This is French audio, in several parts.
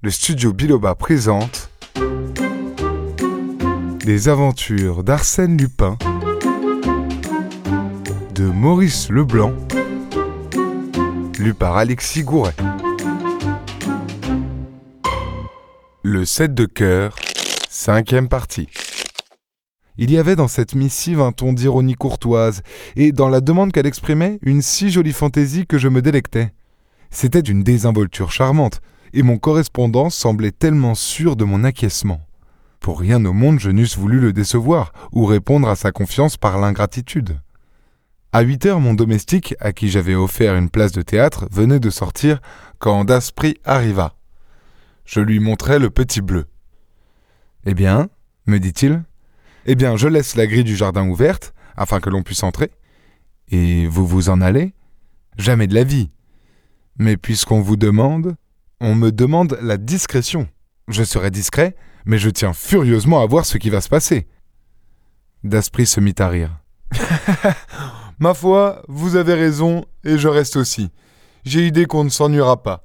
le studio Biloba présente Les aventures d'Arsène Lupin de Maurice Leblanc, lu par Alexis Gouret. Le 7 de cœur, cinquième partie. Il y avait dans cette missive un ton d'ironie courtoise, et dans la demande qu'elle exprimait, une si jolie fantaisie que je me délectais. C'était d'une désinvolture charmante, et mon correspondant semblait tellement sûr de mon acquiescement. Pour rien au monde je n'eusse voulu le décevoir, ou répondre à sa confiance par l'ingratitude. À huit heures, mon domestique, à qui j'avais offert une place de théâtre, venait de sortir quand Daspry arriva. Je lui montrai le petit bleu. Eh bien, me dit-il, eh bien, je laisse la grille du jardin ouverte, afin que l'on puisse entrer. Et vous vous en allez? Jamais de la vie. Mais puisqu'on vous demande, on me demande la discrétion. Je serai discret, mais je tiens furieusement à voir ce qui va se passer. Daspry se mit à rire. Ma foi, vous avez raison, et je reste aussi. J'ai idée qu'on ne s'ennuiera pas.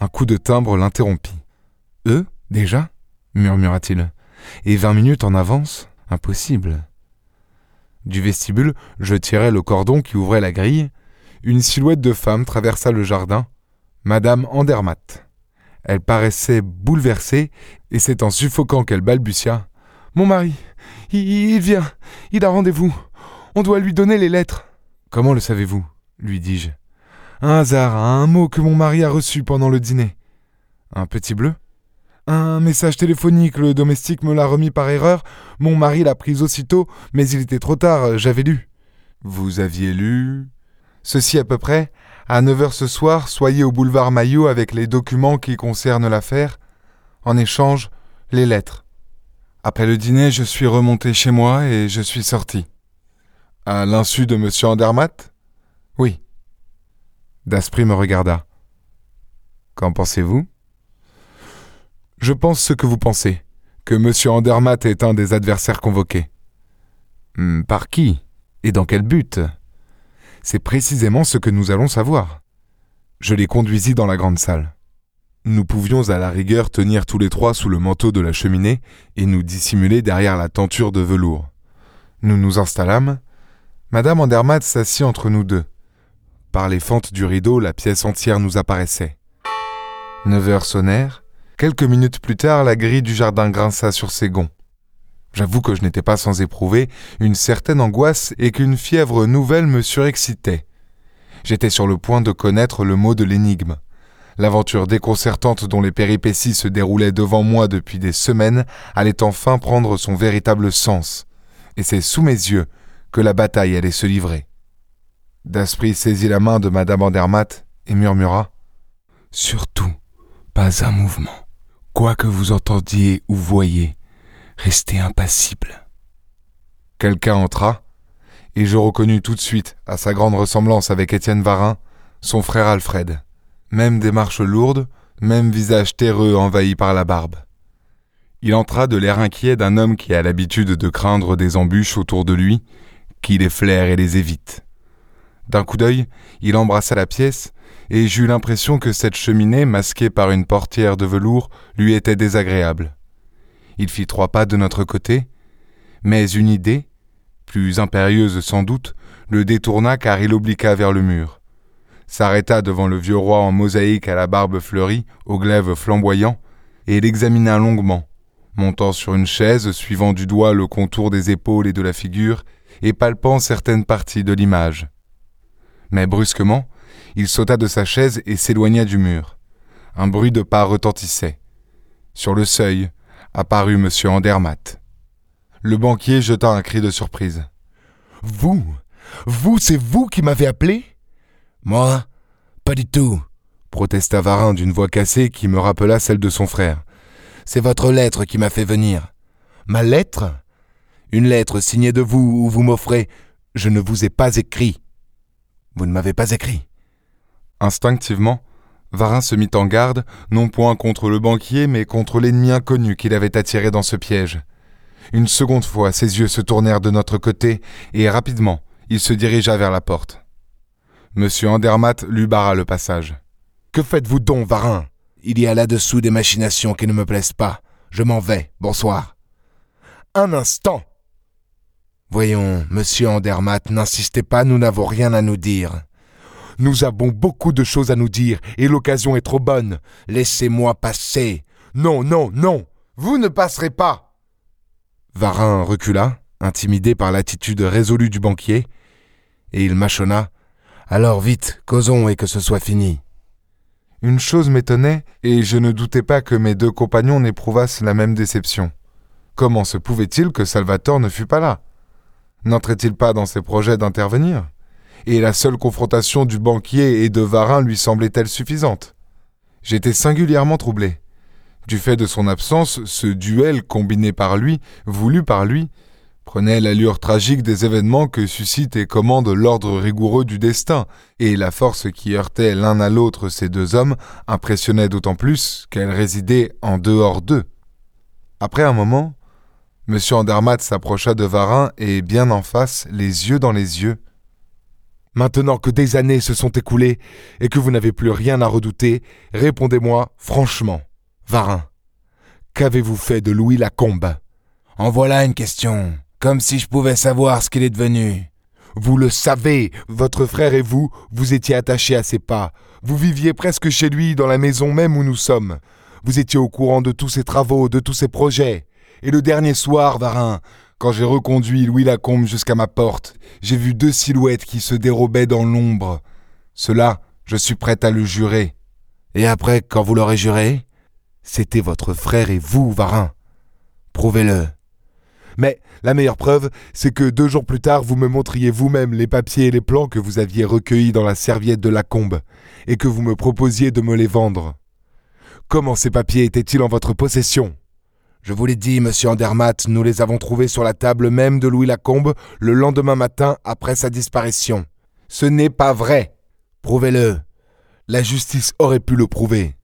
Un coup de timbre l'interrompit. Eux, déjà? murmura-t-il. Et vingt minutes en avance Impossible. Du vestibule, je tirai le cordon qui ouvrait la grille. Une silhouette de femme traversa le jardin, Madame Andermatt. Elle paraissait bouleversée, et c'est en suffoquant qu'elle balbutia. Mon mari, il, vient, il a rendez-vous. On doit lui donner les lettres. Comment le savez-vous? lui dis-je. Un hasard, un mot que mon mari a reçu pendant le dîner. Un petit bleu? Un message téléphonique, le domestique me l'a remis par erreur. Mon mari l'a pris aussitôt, mais il était trop tard, j'avais lu. Vous aviez lu? Ceci à peu près. À neuf heures ce soir, soyez au boulevard Maillot avec les documents qui concernent l'affaire. En échange, les lettres. Après le dîner, je suis remonté chez moi et je suis sorti. À l'insu de M. Andermatt? Oui. Daspry me regarda. Qu'en pensez-vous? Je pense ce que vous pensez, que M. Andermatt est un des adversaires convoqués. Hmm, par qui Et dans quel but? C'est précisément ce que nous allons savoir. Je les conduisis dans la grande salle. Nous pouvions à la rigueur tenir tous les trois sous le manteau de la cheminée et nous dissimuler derrière la tenture de velours. Nous nous installâmes. Madame Andermatt s'assit entre nous deux. Par les fentes du rideau, la pièce entière nous apparaissait. Neuf heures sonnèrent. Quelques minutes plus tard, la grille du jardin grinça sur ses gonds. J'avoue que je n'étais pas sans éprouver une certaine angoisse et qu'une fièvre nouvelle me surexcitait. J'étais sur le point de connaître le mot de l'énigme. L'aventure déconcertante dont les péripéties se déroulaient devant moi depuis des semaines allait enfin prendre son véritable sens. Et c'est sous mes yeux que la bataille allait se livrer. Daspry saisit la main de Madame Andermatt et murmura Surtout, pas un mouvement. Quoi que vous entendiez ou voyiez, restez impassible. Quelqu'un entra, et je reconnus tout de suite, à sa grande ressemblance avec Étienne Varin, son frère Alfred. Même démarche lourde, même visage terreux envahi par la barbe. Il entra de l'air inquiet d'un homme qui a l'habitude de craindre des embûches autour de lui, qui les flaire et les évite. D'un coup d'œil, il embrassa la pièce, et j'eus l'impression que cette cheminée, masquée par une portière de velours, lui était désagréable. Il fit trois pas de notre côté, mais une idée, plus impérieuse sans doute, le détourna car il obliqua vers le mur. S'arrêta devant le vieux roi en mosaïque à la barbe fleurie, au glaive flamboyant, et l'examina longuement, montant sur une chaise, suivant du doigt le contour des épaules et de la figure, et palpant certaines parties de l'image. Mais brusquement, il sauta de sa chaise et s'éloigna du mur. Un bruit de pas retentissait. Sur le seuil apparut M. Andermatt. Le banquier jeta un cri de surprise. Vous? Vous, c'est vous qui m'avez appelé? Moi? Pas du tout, protesta Varin d'une voix cassée qui me rappela celle de son frère. C'est votre lettre qui m'a fait venir. Ma lettre? Une lettre signée de vous où vous m'offrez. Je ne vous ai pas écrit. Vous ne m'avez pas écrit. Instinctivement, Varin se mit en garde, non point contre le banquier, mais contre l'ennemi inconnu qu'il avait attiré dans ce piège. Une seconde fois, ses yeux se tournèrent de notre côté, et rapidement, il se dirigea vers la porte. Monsieur Andermatt lui barra le passage. Que faites-vous donc, Varin? Il y a là-dessous des machinations qui ne me plaisent pas. Je m'en vais. Bonsoir. Un instant. Voyons, monsieur Andermatt, n'insistez pas, nous n'avons rien à nous dire. Nous avons beaucoup de choses à nous dire, et l'occasion est trop bonne. Laissez-moi passer. Non, non, non. Vous ne passerez pas. Varin recula, intimidé par l'attitude résolue du banquier, et il mâchonna. Alors vite, causons et que ce soit fini. Une chose m'étonnait, et je ne doutais pas que mes deux compagnons n'éprouvassent la même déception. Comment se pouvait-il que Salvatore ne fût pas là? N'entrait-il pas dans ses projets d'intervenir? Et la seule confrontation du banquier et de Varin lui semblait-elle suffisante J'étais singulièrement troublé. Du fait de son absence, ce duel combiné par lui, voulu par lui, prenait l'allure tragique des événements que suscite et commande l'ordre rigoureux du destin, et la force qui heurtait l'un à l'autre ces deux hommes impressionnait d'autant plus qu'elle résidait en dehors d'eux. Après un moment, M. Andermatt s'approcha de Varin et, bien en face, les yeux dans les yeux. Maintenant que des années se sont écoulées et que vous n'avez plus rien à redouter, répondez-moi franchement. Varin, qu'avez-vous fait de Louis Lacombe? En voilà une question. Comme si je pouvais savoir ce qu'il est devenu. Vous le savez, votre frère et vous, vous étiez attachés à ses pas. Vous viviez presque chez lui, dans la maison même où nous sommes. Vous étiez au courant de tous ses travaux, de tous ses projets. Et le dernier soir, Varin, quand j'ai reconduit Louis Lacombe jusqu'à ma porte, j'ai vu deux silhouettes qui se dérobaient dans l'ombre. Cela, je suis prêt à le jurer. Et après, quand vous l'aurez juré, c'était votre frère et vous, Varin. Prouvez-le. Mais la meilleure preuve, c'est que deux jours plus tard, vous me montriez vous-même les papiers et les plans que vous aviez recueillis dans la serviette de Lacombe, et que vous me proposiez de me les vendre. Comment ces papiers étaient-ils en votre possession? Je vous l'ai dit, monsieur Andermatt, nous les avons trouvés sur la table même de Louis Lacombe le lendemain matin après sa disparition. Ce n'est pas vrai. Prouvez-le. La justice aurait pu le prouver.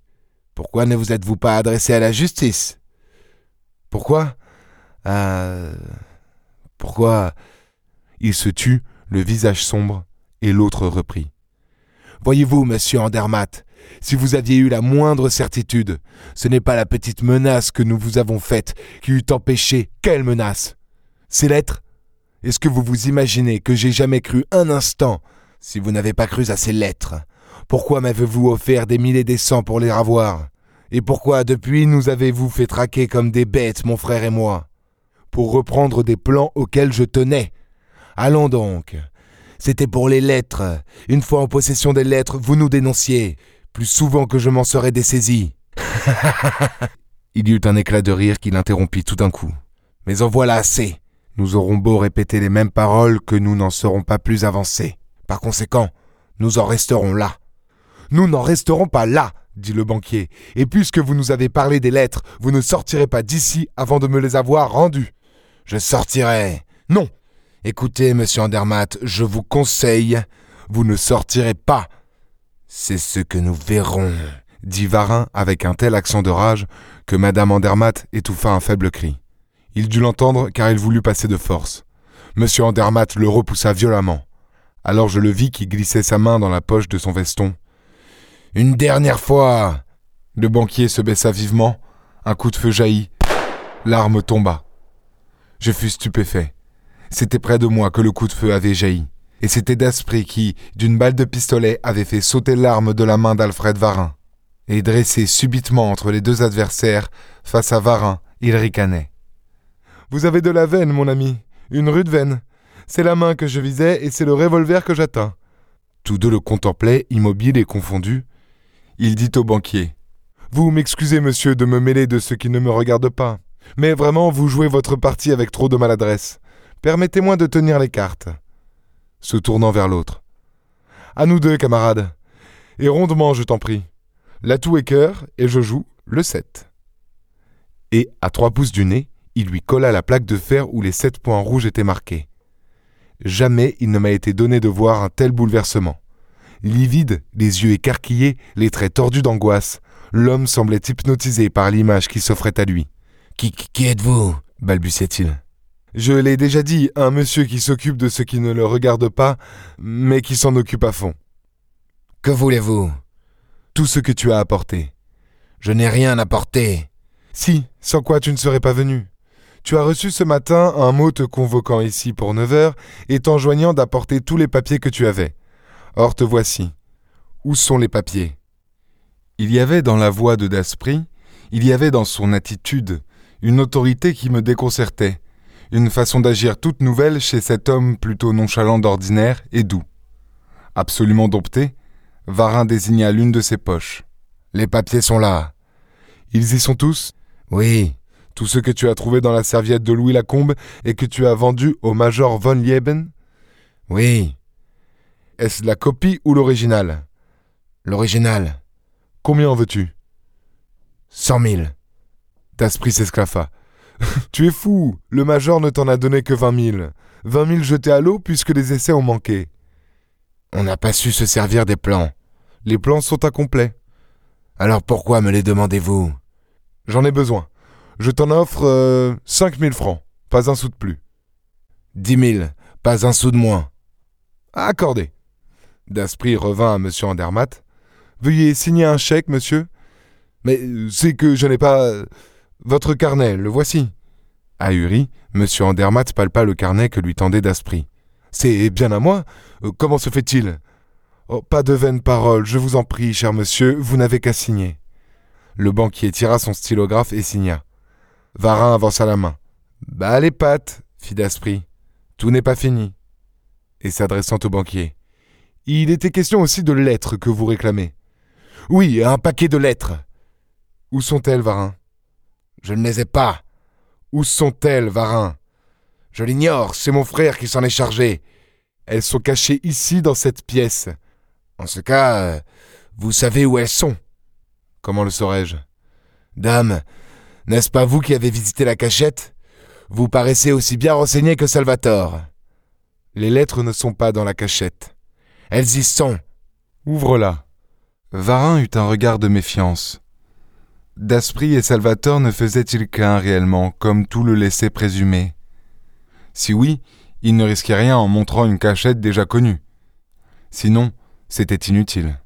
Pourquoi ne vous êtes-vous pas adressé à la justice? Pourquoi? Ah. Pourquoi? Il se tut, le visage sombre, et l'autre reprit. Voyez-vous, monsieur Andermatt, si vous aviez eu la moindre certitude, ce n'est pas la petite menace que nous vous avons faite qui eût empêché. Quelle menace Ces lettres Est-ce que vous vous imaginez que j'ai jamais cru un instant si vous n'avez pas cru à ces lettres? Pourquoi m'avez-vous offert des milliers des cents pour les avoir Et pourquoi depuis nous avez-vous fait traquer comme des bêtes, mon frère et moi? Pour reprendre des plans auxquels je tenais. Allons donc. C'était pour les lettres. Une fois en possession des lettres, vous nous dénonciez, plus souvent que je m'en serais dessaisi. Il y eut un éclat de rire qui l'interrompit tout d'un coup. Mais en voilà assez. Nous aurons beau répéter les mêmes paroles que nous n'en serons pas plus avancés. Par conséquent, nous en resterons là. Nous n'en resterons pas là, dit le banquier, et puisque vous nous avez parlé des lettres, vous ne sortirez pas d'ici avant de me les avoir rendues. Je sortirai. Non. Écoutez, monsieur Andermatt, je vous conseille, vous ne sortirez pas. C'est ce que nous verrons, dit Varin avec un tel accent de rage que madame Andermatt étouffa un faible cri. Il dut l'entendre car il voulut passer de force. Monsieur Andermatt le repoussa violemment. Alors je le vis qui glissait sa main dans la poche de son veston. Une dernière fois. Le banquier se baissa vivement, un coup de feu jaillit, l'arme tomba. Je fus stupéfait. C'était près de moi que le coup de feu avait jailli. Et c'était Daspry qui, d'une balle de pistolet, avait fait sauter l'arme de la main d'Alfred Varin. Et dressé subitement entre les deux adversaires, face à Varin, il ricanait. Vous avez de la veine, mon ami, une rude veine. C'est la main que je visais et c'est le revolver que j'atteins. Tous deux le contemplaient, immobiles et confondus. Il dit au banquier. Vous m'excusez, monsieur, de me mêler de ce qui ne me regarde pas. Mais vraiment, vous jouez votre partie avec trop de maladresse. Permettez-moi de tenir les cartes. Se tournant vers l'autre. À nous deux, camarades. Et rondement, je t'en prie. L'atout est cœur, et je joue le 7. Et, à trois pouces du nez, il lui colla la plaque de fer où les sept points rouges étaient marqués. Jamais il ne m'a été donné de voir un tel bouleversement. Livide, les yeux écarquillés, les traits tordus d'angoisse, l'homme semblait hypnotisé par l'image qui s'offrait à lui. Qui, qui êtes-vous? balbutiait-il. Je l'ai déjà dit, un monsieur qui s'occupe de ce qui ne le regarde pas, mais qui s'en occupe à fond. Que voulez-vous? Tout ce que tu as apporté. Je n'ai rien apporté. Si, sans quoi tu ne serais pas venu. Tu as reçu ce matin un mot te convoquant ici pour 9 heures et t'enjoignant d'apporter tous les papiers que tu avais. Or te voici. Où sont les papiers? Il y avait dans la voix de Daspry, il y avait dans son attitude, une autorité qui me déconcertait, une façon d'agir toute nouvelle chez cet homme plutôt nonchalant d'ordinaire et doux. Absolument dompté, Varin désigna l'une de ses poches. Les papiers sont là. Ils y sont tous? Oui. Tout ce que tu as trouvé dans la serviette de Louis Lacombe et que tu as vendu au major von Lieben? Oui. Est-ce la copie ou l'original? L'original. Combien en veux-tu? Cent mille. Daspry s'esclaffa. tu es fou Le major ne t'en a donné que vingt mille. Vingt mille jetés à l'eau puisque les essais ont manqué. On n'a pas su se servir des plans. Les plans sont incomplets. Alors pourquoi me les demandez-vous? J'en ai besoin. Je t'en offre euh, cinq mille francs, pas un sou de plus. Dix mille, pas un sou de moins. Accordé. Daspry revint à M. Andermatt. Veuillez signer un chèque, monsieur. Mais c'est que je n'ai pas. Votre carnet, le voici. Ahuri, M. Andermatt palpa le carnet que lui tendait Daspry. C'est bien à moi? Comment se fait-il? Oh, pas de vaines paroles, je vous en prie, cher monsieur, vous n'avez qu'à signer. Le banquier tira son stylographe et signa. Varin avança la main. Bah les pattes, fit Daspry. Tout n'est pas fini. Et s'adressant au banquier. Il était question aussi de lettres que vous réclamez. Oui, un paquet de lettres. Où sont-elles, Varin? Je ne les ai pas. Où sont-elles, Varin? Je l'ignore, c'est mon frère qui s'en est chargé. Elles sont cachées ici dans cette pièce. En ce cas, euh, vous savez où elles sont. Comment le saurais-je? Dame, n'est-ce pas vous qui avez visité la cachette? Vous paraissez aussi bien renseigné que Salvatore. Les lettres ne sont pas dans la cachette. Elles y sont. Ouvre-la. Varin eut un regard de méfiance. Daspry et Salvatore ne faisaient-ils qu'un réellement, comme tout le laissait présumer? Si oui, il ne risquait rien en montrant une cachette déjà connue. Sinon, c'était inutile.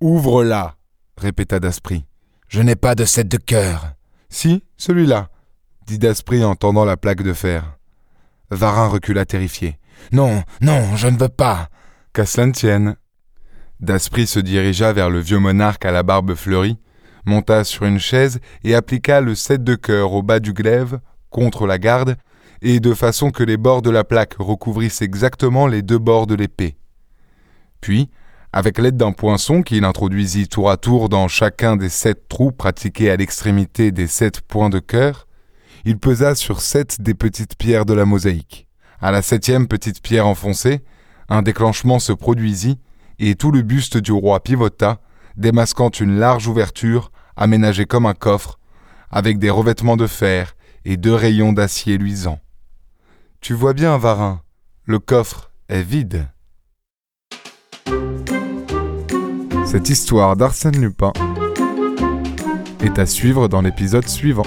Ouvre-la, répéta Daspry. Je n'ai pas de set de cœur. Si, celui-là, dit Daspry en tendant la plaque de fer. Varin recula terrifié. Non, non, je ne veux pas. Qu'à cela ne tienne. Daspry se dirigea vers le vieux monarque à la barbe fleurie, monta sur une chaise et appliqua le set de cœur au bas du glaive, contre la garde, et de façon que les bords de la plaque recouvrissent exactement les deux bords de l'épée. Puis, avec l'aide d'un poinçon qu'il introduisit tour à tour dans chacun des sept trous pratiqués à l'extrémité des sept points de cœur, il pesa sur sept des petites pierres de la mosaïque. À la septième petite pierre enfoncée, un déclenchement se produisit, et tout le buste du roi pivota, démasquant une large ouverture aménagée comme un coffre, avec des revêtements de fer et deux rayons d'acier luisant. Tu vois bien, Varin, le coffre est vide. Cette histoire d'Arsène Lupin est à suivre dans l'épisode suivant.